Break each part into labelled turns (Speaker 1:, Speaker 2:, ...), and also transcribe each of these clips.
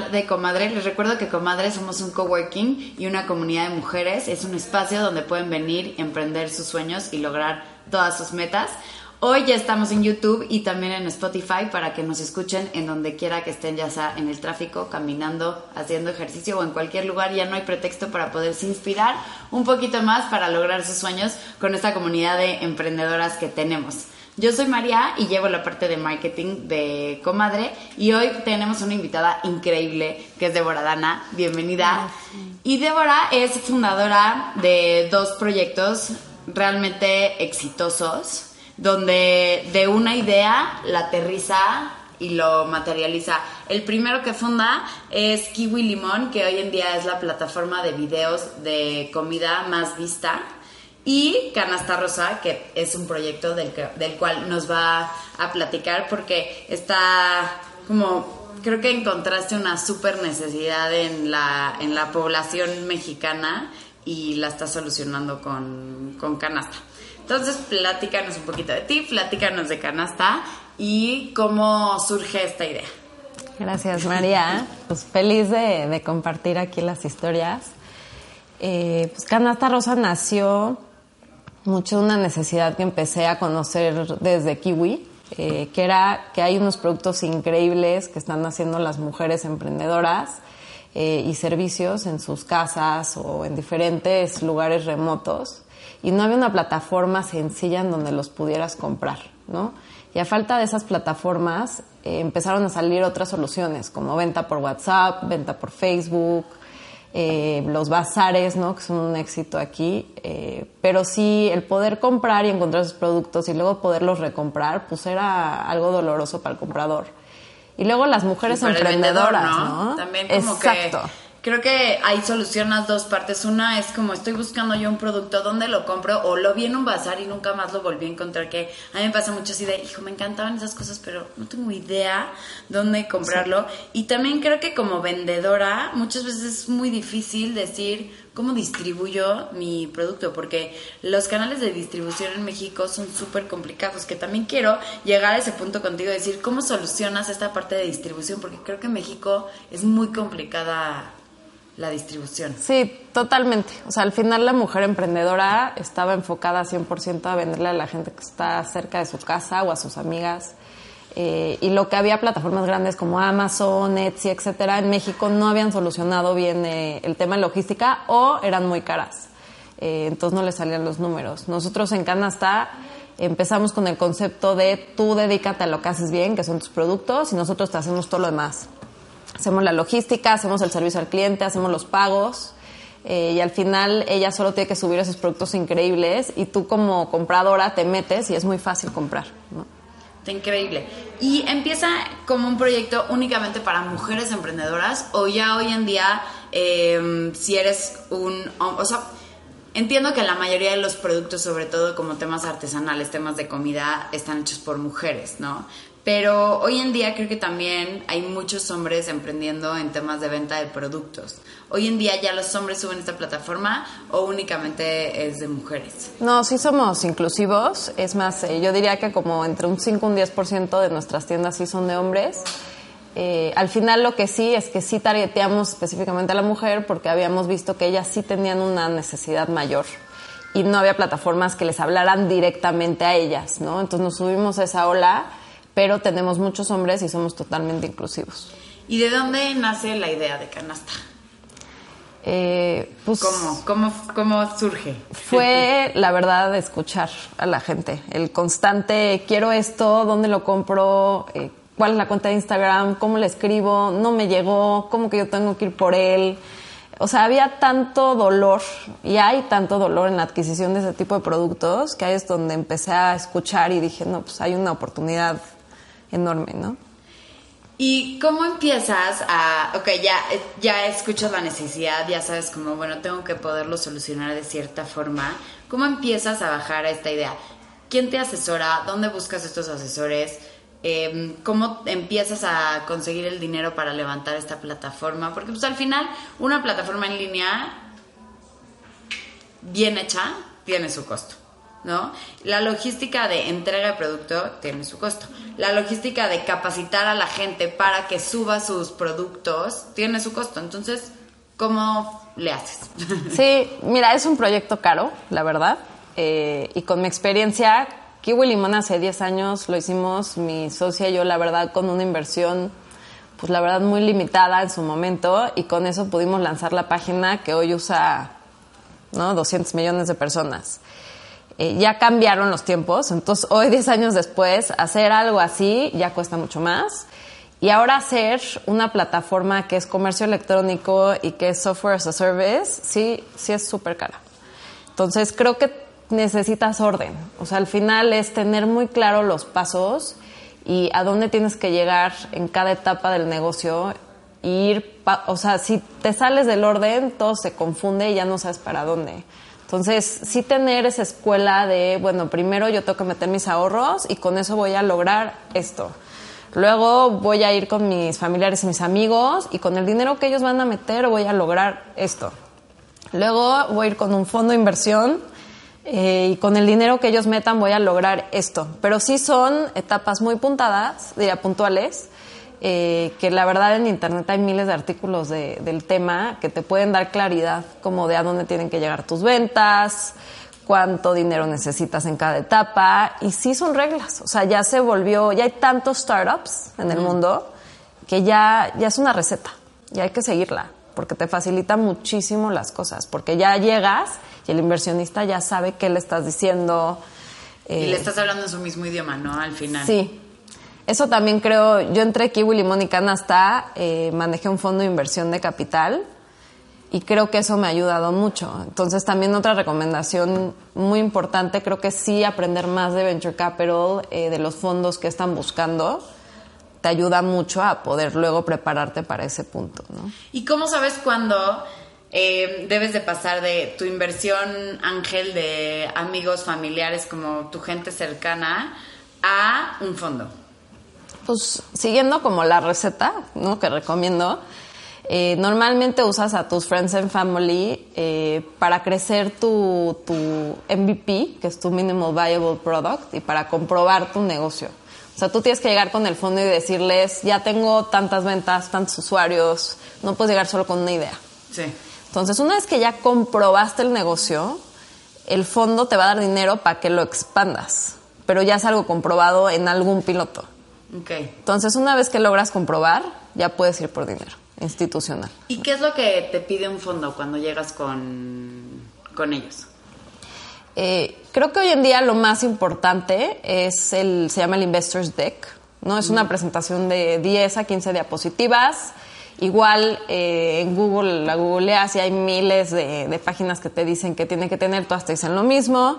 Speaker 1: de Comadre. Les recuerdo que Comadre somos un coworking y una comunidad de mujeres. Es un espacio donde pueden venir, emprender sus sueños y lograr todas sus metas. Hoy ya estamos en YouTube y también en Spotify para que nos escuchen en donde quiera que estén, ya sea en el tráfico, caminando, haciendo ejercicio o en cualquier lugar. Ya no hay pretexto para poderse inspirar un poquito más para lograr sus sueños con esta comunidad de emprendedoras que tenemos. Yo soy María y llevo la parte de marketing de Comadre y hoy tenemos una invitada increíble que es Débora Dana. Bienvenida. Y Débora es fundadora de dos proyectos realmente exitosos donde de una idea la aterriza y lo materializa. El primero que funda es Kiwi Limón, que hoy en día es la plataforma de videos de comida más vista y Canasta Rosa, que es un proyecto del, del cual nos va a platicar porque está como, creo que encontraste una súper necesidad en la, en la población mexicana y la está solucionando con, con Canasta. Entonces, platícanos un poquito de ti, platícanos de Canasta y cómo surge esta idea.
Speaker 2: Gracias, María. Pues feliz de, de compartir aquí las historias. Eh, pues Canasta Rosa nació mucho una necesidad que empecé a conocer desde Kiwi, eh, que era que hay unos productos increíbles que están haciendo las mujeres emprendedoras eh, y servicios en sus casas o en diferentes lugares remotos y no había una plataforma sencilla en donde los pudieras comprar, ¿no? Y a falta de esas plataformas eh, empezaron a salir otras soluciones como venta por WhatsApp, venta por Facebook, eh, los bazares, ¿no? Que son un éxito aquí. Eh, pero sí, el poder comprar y encontrar esos productos y luego poderlos recomprar, pues era algo doloroso para el comprador. Y luego las mujeres emprendedoras, ¿no?
Speaker 1: También como Exacto creo que hay solución las dos partes. Una es como estoy buscando yo un producto, ¿dónde lo compro? O lo vi en un bazar y nunca más lo volví a encontrar. Que a mí me pasa mucho así de, hijo, me encantaban esas cosas, pero no tengo idea dónde comprarlo. Y también creo que como vendedora, muchas veces es muy difícil decir cómo distribuyo mi producto, porque los canales de distribución en México son súper complicados, que también quiero llegar a ese punto contigo, decir cómo solucionas esta parte de distribución, porque creo que en México es muy complicada la distribución.
Speaker 2: Sí, totalmente. O sea, al final la mujer emprendedora estaba enfocada 100% a venderle a la gente que está cerca de su casa o a sus amigas. Eh, y lo que había plataformas grandes como Amazon, Etsy, etcétera, en México no habían solucionado bien eh, el tema de logística o eran muy caras. Eh, entonces no le salían los números. Nosotros en Canasta empezamos con el concepto de tú dedícate a lo que haces bien, que son tus productos, y nosotros te hacemos todo lo demás hacemos la logística, hacemos el servicio al cliente, hacemos los pagos. Eh, y al final ella solo tiene que subir esos productos increíbles y tú como compradora te metes y es muy fácil comprar. ¿no?
Speaker 1: Increíble. ¿Y empieza como un proyecto únicamente para mujeres emprendedoras o ya hoy en día em, si eres un... O sea, entiendo que la mayoría de los productos, sobre todo como temas artesanales, temas de comida, están hechos por mujeres, ¿no? Pero hoy en día creo que también hay muchos hombres emprendiendo en temas de venta de productos. Hoy en día ya los hombres suben esta plataforma o únicamente es de mujeres.
Speaker 2: No, sí somos inclusivos. Es más, eh, yo diría que como entre un 5 y un 10% de nuestras tiendas sí son de hombres. Eh, al final lo que sí es que sí targeteamos específicamente a la mujer porque habíamos visto que ellas sí tenían una necesidad mayor y no había plataformas que les hablaran directamente a ellas, ¿no? Entonces nos subimos a esa ola pero tenemos muchos hombres y somos totalmente inclusivos.
Speaker 1: ¿Y de dónde nace la idea de canasta?
Speaker 2: Eh, pues,
Speaker 1: ¿Cómo, cómo, surge?
Speaker 2: Fue, la verdad, escuchar a la gente. El constante, quiero esto, ¿dónde lo compro? Eh, ¿Cuál es la cuenta de Instagram? ¿Cómo le escribo? ¿No me llegó? ¿Cómo que yo tengo que ir por él? O sea, había tanto dolor y hay tanto dolor en la adquisición de ese tipo de productos que ahí es donde empecé a escuchar y dije, no, pues hay una oportunidad enorme, ¿no?
Speaker 1: ¿Y cómo empiezas a, ok, ya, ya escuchas la necesidad, ya sabes como, bueno, tengo que poderlo solucionar de cierta forma, ¿cómo empiezas a bajar a esta idea? ¿Quién te asesora? ¿Dónde buscas estos asesores? Em, ¿Cómo empiezas a conseguir el dinero para levantar esta plataforma? Porque pues al final una plataforma en línea bien hecha tiene su costo. ¿No? La logística de entrega de producto tiene su costo. La logística de capacitar a la gente para que suba sus productos tiene su costo. Entonces, ¿cómo le haces?
Speaker 2: Sí, mira, es un proyecto caro, la verdad. Eh, y con mi experiencia, Kiwi Limón hace 10 años lo hicimos mi socia y yo, la verdad, con una inversión, pues la verdad, muy limitada en su momento. Y con eso pudimos lanzar la página que hoy usa ¿no? 200 millones de personas. Eh, ya cambiaron los tiempos, entonces hoy, 10 años después, hacer algo así ya cuesta mucho más. Y ahora hacer una plataforma que es comercio electrónico y que es software as a service, sí, sí es súper cara. Entonces creo que necesitas orden. O sea, al final es tener muy claro los pasos y a dónde tienes que llegar en cada etapa del negocio. ir, o sea, si te sales del orden, todo se confunde y ya no sabes para dónde. Entonces, sí tener esa escuela de, bueno, primero yo tengo que meter mis ahorros y con eso voy a lograr esto. Luego voy a ir con mis familiares y mis amigos y con el dinero que ellos van a meter voy a lograr esto. Luego voy a ir con un fondo de inversión eh, y con el dinero que ellos metan voy a lograr esto. Pero sí son etapas muy puntadas, diría puntuales, eh, que la verdad en Internet hay miles de artículos del tema que te pueden dar claridad como de a dónde tienen que llegar tus ventas, cuánto dinero necesitas en cada etapa y sí son reglas, o sea, ya se volvió, ya hay tantos startups en el mundo que ya, ya es una receta y hay que seguirla porque te facilita muchísimo las cosas, porque ya llegas y el inversionista ya sabe qué le estás diciendo.
Speaker 1: y le eh, estás hablando en su mismo idioma, ¿no? Al final.
Speaker 2: Sí, eso también creo, yo entré Kiwi Limón y Canasta, eh, manejé un fondo de inversión de capital y creo que eso me ha ayudado mucho. Entonces también otra recomendación muy importante, creo que sí aprender más de Venture Capital, eh, de los fondos que están buscando, te ayuda mucho a poder luego prepararte para ese punto. ¿no?
Speaker 1: ¿Y cómo sabes cuándo eh, debes de pasar de tu inversión ángel de amigos, familiares, como tu gente cercana, a un fondo?
Speaker 2: Pues siguiendo como la receta ¿no? que recomiendo, eh, normalmente usas a tus friends and family eh, para crecer tu, tu, MVP, que es tu Minimal Viable Product, y para comprobar tu negocio. O sea, tú tienes que llegar con el fondo y decirles, ya tengo tantas ventas, tantos usuarios, no puedes llegar solo con una idea.
Speaker 1: Sí.
Speaker 2: Entonces, una vez que ya comprobaste el negocio, el fondo te va a dar dinero para que lo expandas, pero ya es algo comprobado en algún piloto.
Speaker 1: Okay.
Speaker 2: Entonces, una vez que logras comprobar, ya puedes ir por dinero institucional.
Speaker 1: ¿Y qué es lo que te pide un fondo cuando llegas con, con ellos?
Speaker 2: Eh, creo que hoy en día lo más importante es el, se llama el Investors Deck, ¿no? Es una presentación de 10 a 15 diapositivas. Igual eh, en Google, la googleas y hay miles de, de, páginas que te dicen que tiene que tener, todas te dicen lo mismo.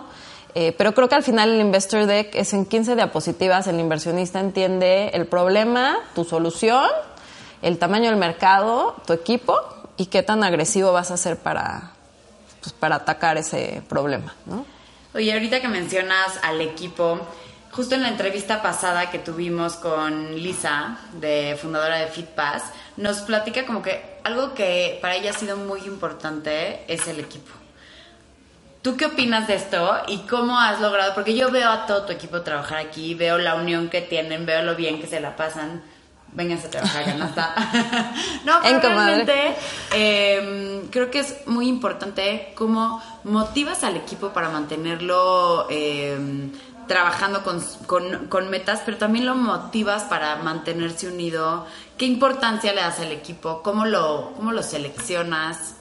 Speaker 2: Eh, pero creo que al final el Investor Deck es en 15 diapositivas, el inversionista entiende el problema, tu solución, el tamaño del mercado, tu equipo y qué tan agresivo vas a ser para, pues, para atacar ese problema. ¿no?
Speaker 1: Oye, ahorita que mencionas al equipo, justo en la entrevista pasada que tuvimos con Lisa, de fundadora de FitPass, nos platica como que algo que para ella ha sido muy importante es el equipo. ¿Tú qué opinas de esto y cómo has logrado? Porque yo veo a todo tu equipo trabajar aquí, veo la unión que tienen, veo lo bien que se la pasan. Vénganse a trabajar, no está. no, pero realmente em, creo que es muy importante cómo motivas al equipo para mantenerlo em, trabajando con, con, con, metas, pero también lo motivas para mantenerse unido. ¿Qué importancia le das al equipo? ¿Cómo lo, cómo lo seleccionas?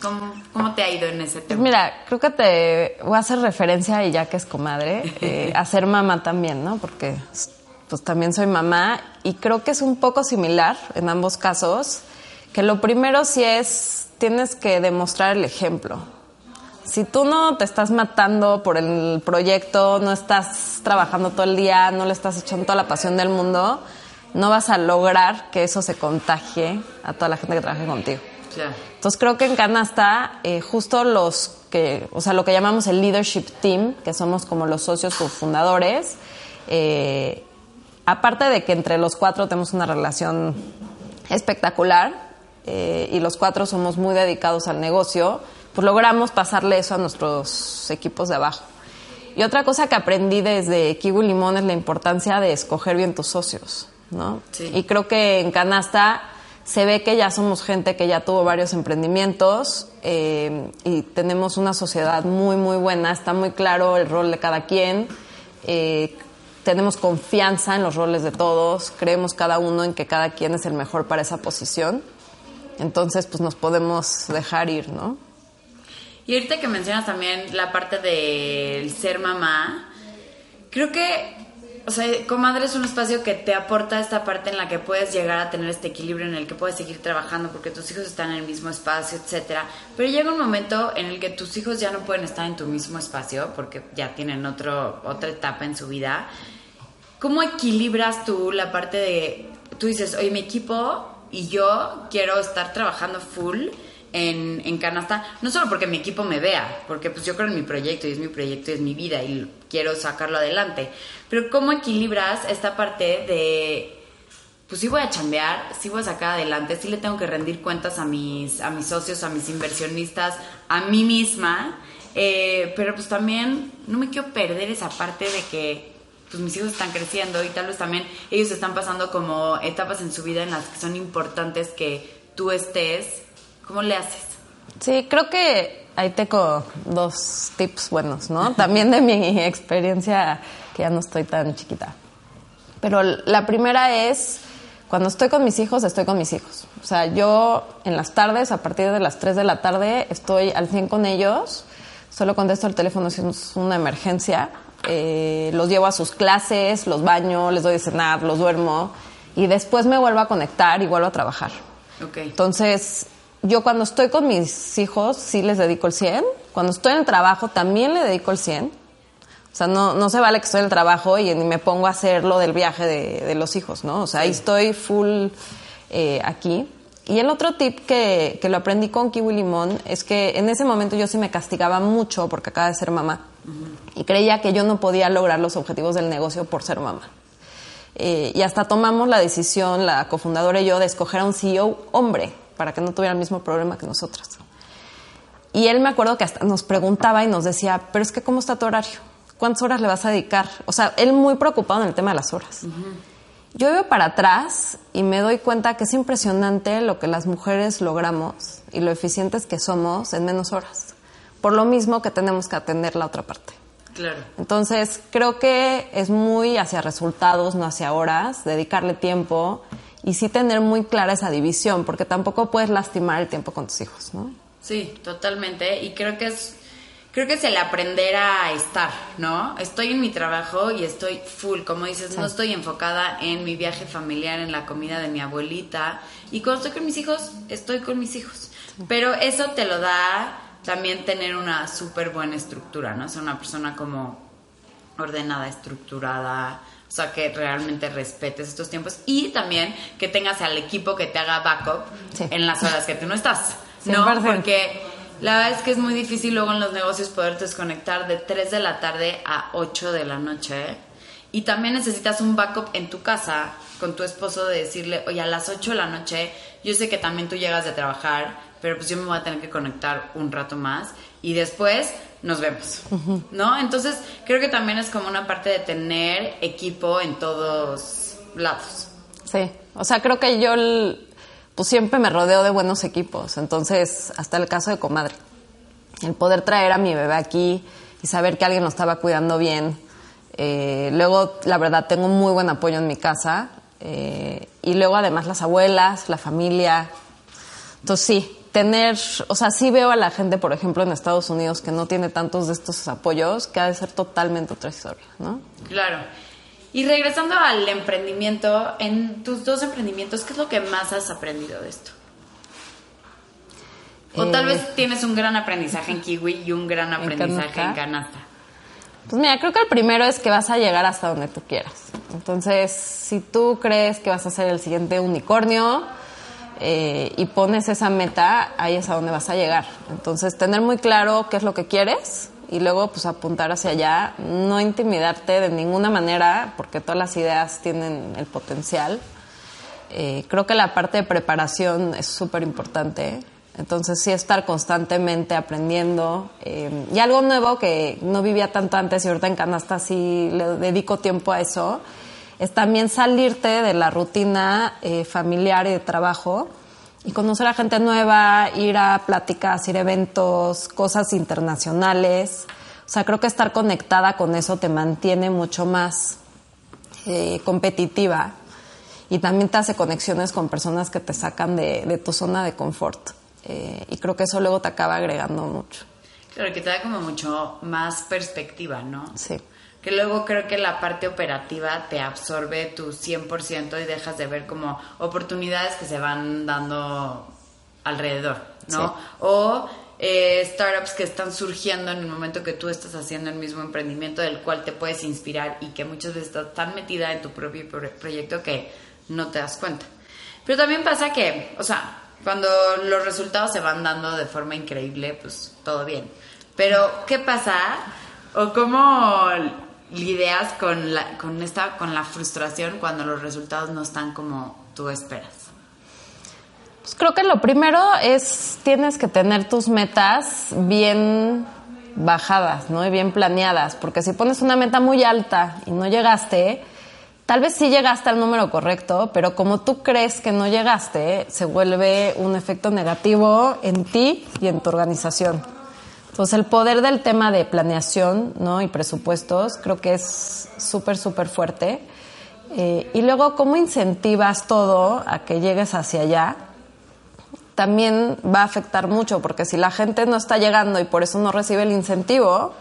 Speaker 1: ¿Cómo, te ha ido en ese pues tema?
Speaker 2: Mira, creo que te voy a hacer referencia, y ya que es comadre, eh, a ser mamá también, ¿no? Porque pues también soy mamá y creo que es un poco similar en ambos casos, que lo primero sí es, tienes que demostrar el ejemplo. Si tú no te estás matando por el proyecto, no estás trabajando todo el día, no le estás echando toda la pasión del mundo, no vas a lograr que eso se contagie a toda la gente que trabaje contigo. Entonces creo que en Canasta eh, justo los que, o sea, lo que llamamos el leadership team, que somos como los socios fundadores, eh, aparte de que entre los cuatro tenemos una relación espectacular eh, y los cuatro somos muy dedicados al negocio, pues logramos pasarle eso a nuestros equipos de abajo. Y Y otra cosa que aprendí desde Kiwi Limón es la importancia de escoger bien tus socios, ¿no?
Speaker 1: Sí.
Speaker 2: Y creo que en Canasta se ve que ya somos gente que ya tuvo varios emprendimientos eh, y tenemos una sociedad muy, muy buena. Está muy claro el rol de cada quien. Eh, tenemos confianza en los roles de todos. Creemos cada uno en que cada quien es el mejor para esa posición. Entonces, pues nos podemos dejar ir, ¿no?
Speaker 1: Y ahorita que mencionas también la parte del ser mamá, creo que, o sea, Comadre es un espacio que te aporta esta parte en la que puedes llegar a tener este equilibrio, en el que puedes seguir trabajando porque tus hijos están en el mismo espacio, etcétera. Pero llega un momento en el que tus hijos ya no pueden estar en tu mismo espacio porque ya tienen otro, otra etapa en su vida. ¿Cómo equilibras tú la parte de, tú dices, oye, mi equipo y yo quiero estar trabajando full? En, canasta, no solo porque mi equipo me vea, porque pues yo creo en mi proyecto y es mi proyecto y es mi vida y quiero sacarlo adelante, pero cómo equilibras esta parte de, pues sí voy a chambear, sí voy a sacar adelante, sí le tengo que rendir cuentas a mis, a mis socios, a mis inversionistas, a mí misma, eh, pero pues también no me quiero perder esa parte de que pues mis hijos están creciendo y tal vez también ellos están pasando como etapas en su vida en las que son importantes que tú estés ¿Cómo le haces?
Speaker 2: Sí, creo que ahí tengo dos tips buenos, ¿no? También de mi experiencia, que ya no estoy tan chiquita. Pero la primera es, cuando estoy con mis hijos, estoy con mis hijos. O sea, yo en las tardes, a partir de las 3 de la tarde, estoy al 100 con ellos. Solo contesto el teléfono si es una emergencia. Eh, los llevo a sus clases, los baño, les doy de cenar, los duermo. Y después me vuelvo a conectar y vuelvo a trabajar.
Speaker 1: Okay.
Speaker 2: Entonces, yo cuando estoy con mis hijos sí les dedico el 100. Cuando estoy en el trabajo también le dedico el 100. O sea, no, no se vale que estoy en el trabajo y me pongo a hacer lo del viaje de, de los hijos, ¿no? O sea, sí. ahí estoy full eh, aquí. Y el otro tip que, que, lo aprendí con Kiwi Limón es que en ese momento yo sí me castigaba mucho porque acaba de ser mamá. Uh -huh. Y creía que yo no podía lograr los objetivos del negocio por ser mamá. Eh, y hasta tomamos la decisión, la cofundadora y yo, de escoger a un CEO hombre para que no tuviera el mismo problema que nosotras. Y él me acuerdo que hasta nos preguntaba y nos decía, pero es que ¿cómo está tu horario? ¿Cuántas horas le vas a dedicar? O sea, él muy preocupado en el tema de las horas. Uh -huh. Yo veo para atrás y me doy cuenta que es impresionante lo que las mujeres logramos y lo eficientes que somos en menos horas. Por lo mismo que tenemos que atender la otra parte.
Speaker 1: Claro.
Speaker 2: Entonces, creo que es muy hacia resultados, no hacia horas, dedicarle tiempo y sí tener muy clara esa división, porque tampoco puedes lastimar el tiempo con tus hijos, ¿no?
Speaker 1: Sí, totalmente. Y creo que es, creo que es el aprender a estar, ¿no? Estoy en mi trabajo y estoy full, como dices, sí. no estoy enfocada en mi viaje familiar, en la comida de mi abuelita. Y cuando estoy con mis hijos, estoy con mis hijos. Sí. Pero eso te lo da también tener una súper buena estructura, ¿no? Ser una persona como ordenada, estructurada, o sea, que realmente respetes estos tiempos y también que tengas al equipo que te haga backup sí. en las horas que tú no estás, ¿no? Porque la verdad es que es muy difícil luego en los negocios poder desconectar de 3 de la tarde a 8 de la noche. Y también necesitas un backup en tu casa con tu esposo de decirle, oye, a las 8 de la noche, yo sé que también tú llegas de trabajar, pero pues yo me voy a tener que conectar un rato más y después nos vemos. ¿no? Entonces creo que también es como una parte de tener equipo en todos lados.
Speaker 2: Sí, o sea, creo que yo pues siempre me rodeo de buenos equipos, entonces hasta el caso de comadre, el poder traer a mi bebé aquí y saber que alguien lo estaba cuidando bien. Eh, luego, la verdad, tengo muy buen apoyo en mi casa. Eh, y luego, además, las abuelas, la familia. Entonces, sí, tener, o sea, sí veo a la gente, por ejemplo, en Estados Unidos que no tiene tantos de estos apoyos, que ha de ser totalmente otra historia, ¿no?
Speaker 1: Claro. Y regresando al emprendimiento, en tus dos emprendimientos, ¿qué es lo que más has aprendido de esto? O eh, tal vez tienes un gran aprendizaje en Kiwi y un gran aprendizaje en Canasta.
Speaker 2: Pues mira, creo que el primero es que vas a llegar hasta donde tú quieras. Entonces, si tú crees que vas a ser el siguiente unicornio, eh, y pones esa meta, ahí es a donde vas a llegar. Entonces, tener muy claro qué es lo que quieres y luego pues apuntar hacia allá, no intimidarte de ninguna manera, porque todas las ideas tienen el potencial. Eh, creo que la parte de preparación es súper importante. Entonces sí estar constantemente aprendiendo. Eh, y algo nuevo que no vivía tanto antes y ahorita en Canasta sí le dedico tiempo a eso, es también salirte de la rutina eh, familiar y de trabajo y conocer a gente nueva, ir a pláticas, ir a eventos, cosas internacionales. O sea, creo que estar conectada con eso te mantiene mucho más eh, competitiva y también te hace conexiones con personas que te sacan de, tu zona de confort. Eh, y creo que eso luego te acaba agregando mucho.
Speaker 1: Claro, que te da como mucho más perspectiva, ¿no?
Speaker 2: Sí.
Speaker 1: Que luego creo que la parte operativa te absorbe tu 100% y dejas de ver como oportunidades que se van dando alrededor, ¿no? O eh, startups que están surgiendo en el momento que tú estás haciendo el mismo emprendimiento del cual te puedes inspirar y que muchas veces estás tan metida en tu propio proyecto que no te das cuenta. Pero también pasa que, o sea, cuando los resultados se van dando de forma increíble, pues todo bien. Pero, ¿qué pasa? ¿O cómo lidias con la, con esta, con la frustración cuando los resultados no están como tú esperas?
Speaker 2: Pues creo que lo primero es, tienes que tener tus metas bien bajadas, ¿no? Y bien planeadas, porque si pones una meta muy alta y no llegaste, Tal vez sí llegaste al número correcto, pero como tú crees que no llegaste, se vuelve un efecto negativo en ti y en tu organización. Entonces, el poder del tema de planeación ¿no? y presupuestos creo que es súper, súper fuerte. Eh, y luego, cómo incentivas todo a que llegues hacia allá, también va a afectar mucho, porque si la gente no está llegando y por eso no recibe el incentivo,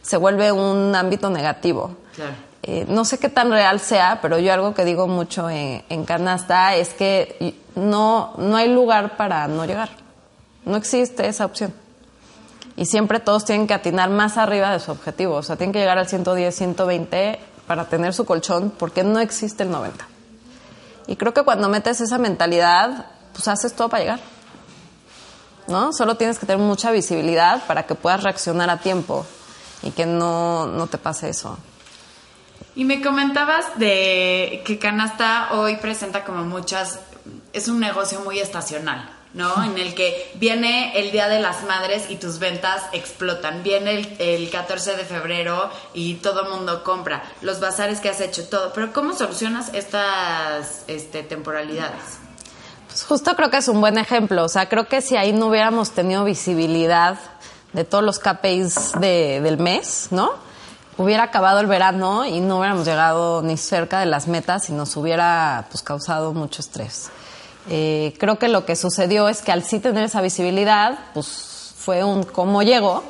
Speaker 2: se vuelve un ámbito negativo. Claro. Eh, no sé qué tan real sea, pero yo algo que digo mucho en, Canasta es que no, no hay lugar para no llegar. No existe esa opción. Y siempre todos tienen que atinar más arriba de su objetivo. O sea, tienen que llegar al 110, 120 para tener su colchón, porque no existe el 90. Y creo que cuando metes esa mentalidad, pues haces todo para llegar. ¿No? Solo tienes que tener mucha visibilidad para que puedas reaccionar a tiempo y que no, no te pase eso.
Speaker 1: Y me comentabas de que Canasta hoy presenta como muchas, es un negocio muy estacional, ¿no? En el que viene el Día de las Madres y tus ventas explotan. Viene el, 14 de febrero y todo mundo compra. Los bazares que has hecho, todo. Pero ¿cómo solucionas estas este, temporalidades?
Speaker 2: Pues justo creo que es un buen ejemplo. O sea, creo que si ahí no hubiéramos tenido visibilidad de todos los KPIs del mes, ¿no? hubiera acabado el verano y no hubiéramos llegado ni cerca de las metas y nos hubiera pues, causado mucho estrés. Eh, creo que lo que sucedió es que al sí tener esa visibilidad, pues fue un cómo llego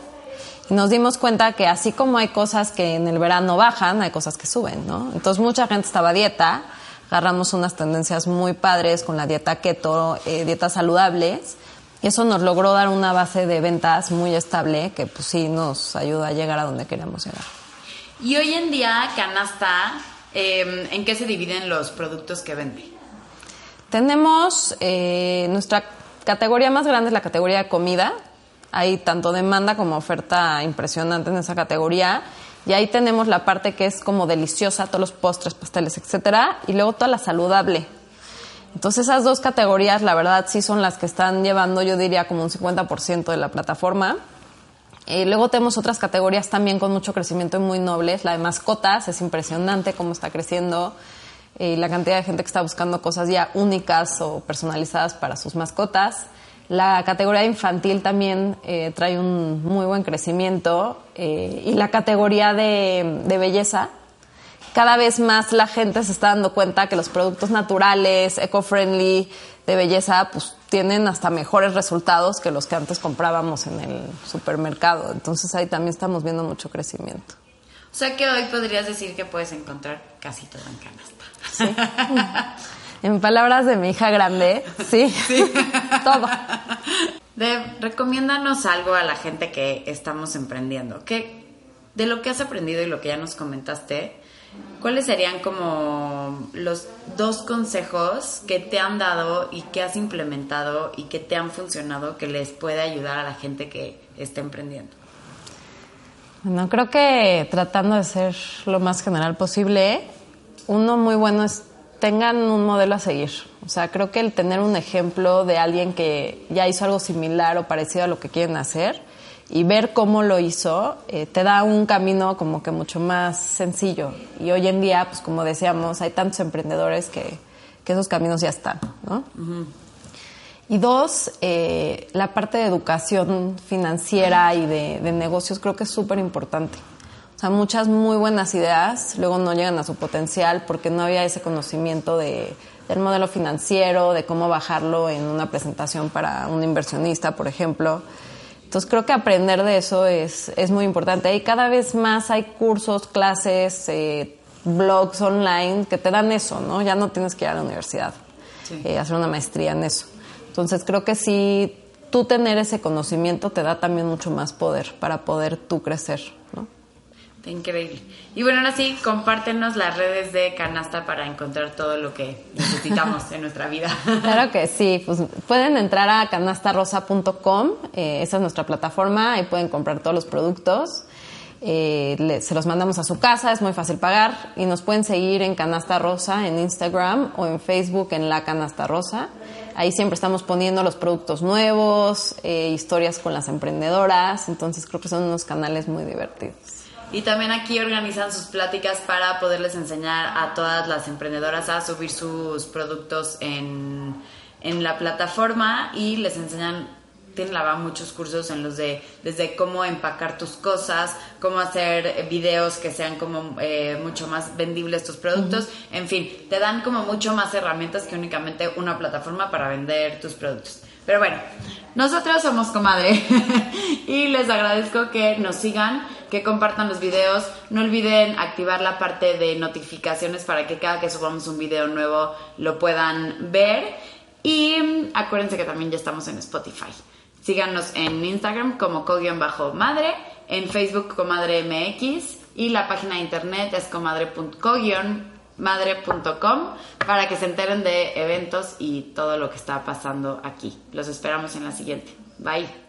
Speaker 2: y nos dimos cuenta que así como hay cosas que en el verano bajan, hay cosas que suben, ¿no? Entonces mucha gente estaba a dieta, agarramos unas tendencias muy padres con la dieta keto, eh, dietas saludables, y eso nos logró dar una base de ventas muy estable que pues sí nos ayuda a llegar a donde queremos llegar.
Speaker 1: Y hoy en día, Canasta, em, ¿en qué se dividen los productos que vende?
Speaker 2: Tenemos eh, nuestra categoría más grande es la categoría de comida. Hay tanto demanda como oferta impresionante en esa categoría. Y ahí tenemos la parte que es como deliciosa, todos los postres, pasteles, etcétera, y luego toda la saludable. Entonces esas dos categorías, la verdad, sí son las que están llevando, yo diría, como un 50% de la plataforma. Eh, luego tenemos otras categorías también con mucho crecimiento y muy nobles. La de mascotas es impresionante cómo está creciendo. Y la cantidad de gente que está buscando cosas ya únicas o personalizadas para sus mascotas. La categoría infantil también eh, trae un muy buen crecimiento. Eh, y la categoría de, de belleza, cada vez más la gente se está dando cuenta que los productos naturales, eco-friendly, de belleza, pues tienen hasta mejores resultados que los que antes comprábamos en el supermercado. Entonces ahí también estamos viendo mucho crecimiento.
Speaker 1: O sea que hoy podrías decir que puedes encontrar casi todo en canasta.
Speaker 2: Sí. en palabras de mi hija grande, sí, sí. todo.
Speaker 1: De, recomiéndanos algo a la gente que estamos emprendiendo. ¿Qué, de lo que has aprendido y lo que ya nos comentaste, ¿Cuáles serían como los dos consejos que te han dado y que has implementado y que te han funcionado que les puede ayudar a la gente que está emprendiendo?
Speaker 2: Bueno, creo que tratando de ser lo más general posible, uno muy bueno es tengan un modelo a seguir. O sea, creo que el tener un ejemplo de alguien que ya hizo algo similar o parecido a lo que quieren hacer y ver cómo lo hizo, eh, te da un camino como que mucho más sencillo. Y hoy en día, pues como decíamos, hay tantos emprendedores que, que esos caminos ya están, ¿no? Y dos, eh, la parte de educación financiera y de, de negocios creo que es súper importante. Sea, muchas muy buenas ideas luego no llegan a su potencial porque no había ese conocimiento de, del modelo financiero, de cómo bajarlo en una presentación para un inversionista, por ejemplo. Entonces creo que aprender de eso es, es muy importante. Y cada vez más hay cursos, clases, eh, blogs online que te dan eso, ¿no? Ya no tienes que ir a la universidad, eh, hacer una maestría en eso. Entonces creo que sí, tú tener ese conocimiento te da también mucho más poder para poder tú crecer,
Speaker 1: Increíble. Y bueno, ahora sí, compártenos las redes de Canasta para encontrar todo lo que necesitamos en nuestra vida.
Speaker 2: Claro que sí, pues pueden entrar a canastarosa.com, eh, esa es nuestra plataforma, ahí pueden comprar todos los productos. Eh, se los mandamos a su casa, es muy fácil pagar y nos pueden seguir en Canasta Rosa en Instagram o en Facebook en La Canasta Rosa. Ahí siempre estamos poniendo los productos nuevos, eh, historias con las emprendedoras, entonces creo que son unos canales muy divertidos.
Speaker 1: Y también aquí organizan sus pláticas para poderles enseñar a todas las emprendedoras a subir sus productos en, en la plataforma y les enseñan tienen la muchos cursos en los de desde cómo empacar tus cosas, cómo hacer videos que sean como eh, mucho más vendibles tus productos, en fin, te dan como mucho más herramientas que únicamente una plataforma para vender tus productos. Pero bueno, nosotros somos comadre y les agradezco que nos sigan, que compartan los videos. No olviden activar la parte de notificaciones para que cada que subamos un video nuevo lo puedan ver. Y acuérdense que también ya estamos en Spotify. Síganos en Instagram como co-madre, en Facebook comadre MX y la página de internet es comadre.co-madre.com para que se enteren de eventos y todo lo que está pasando aquí. Los esperamos en la siguiente. Bye.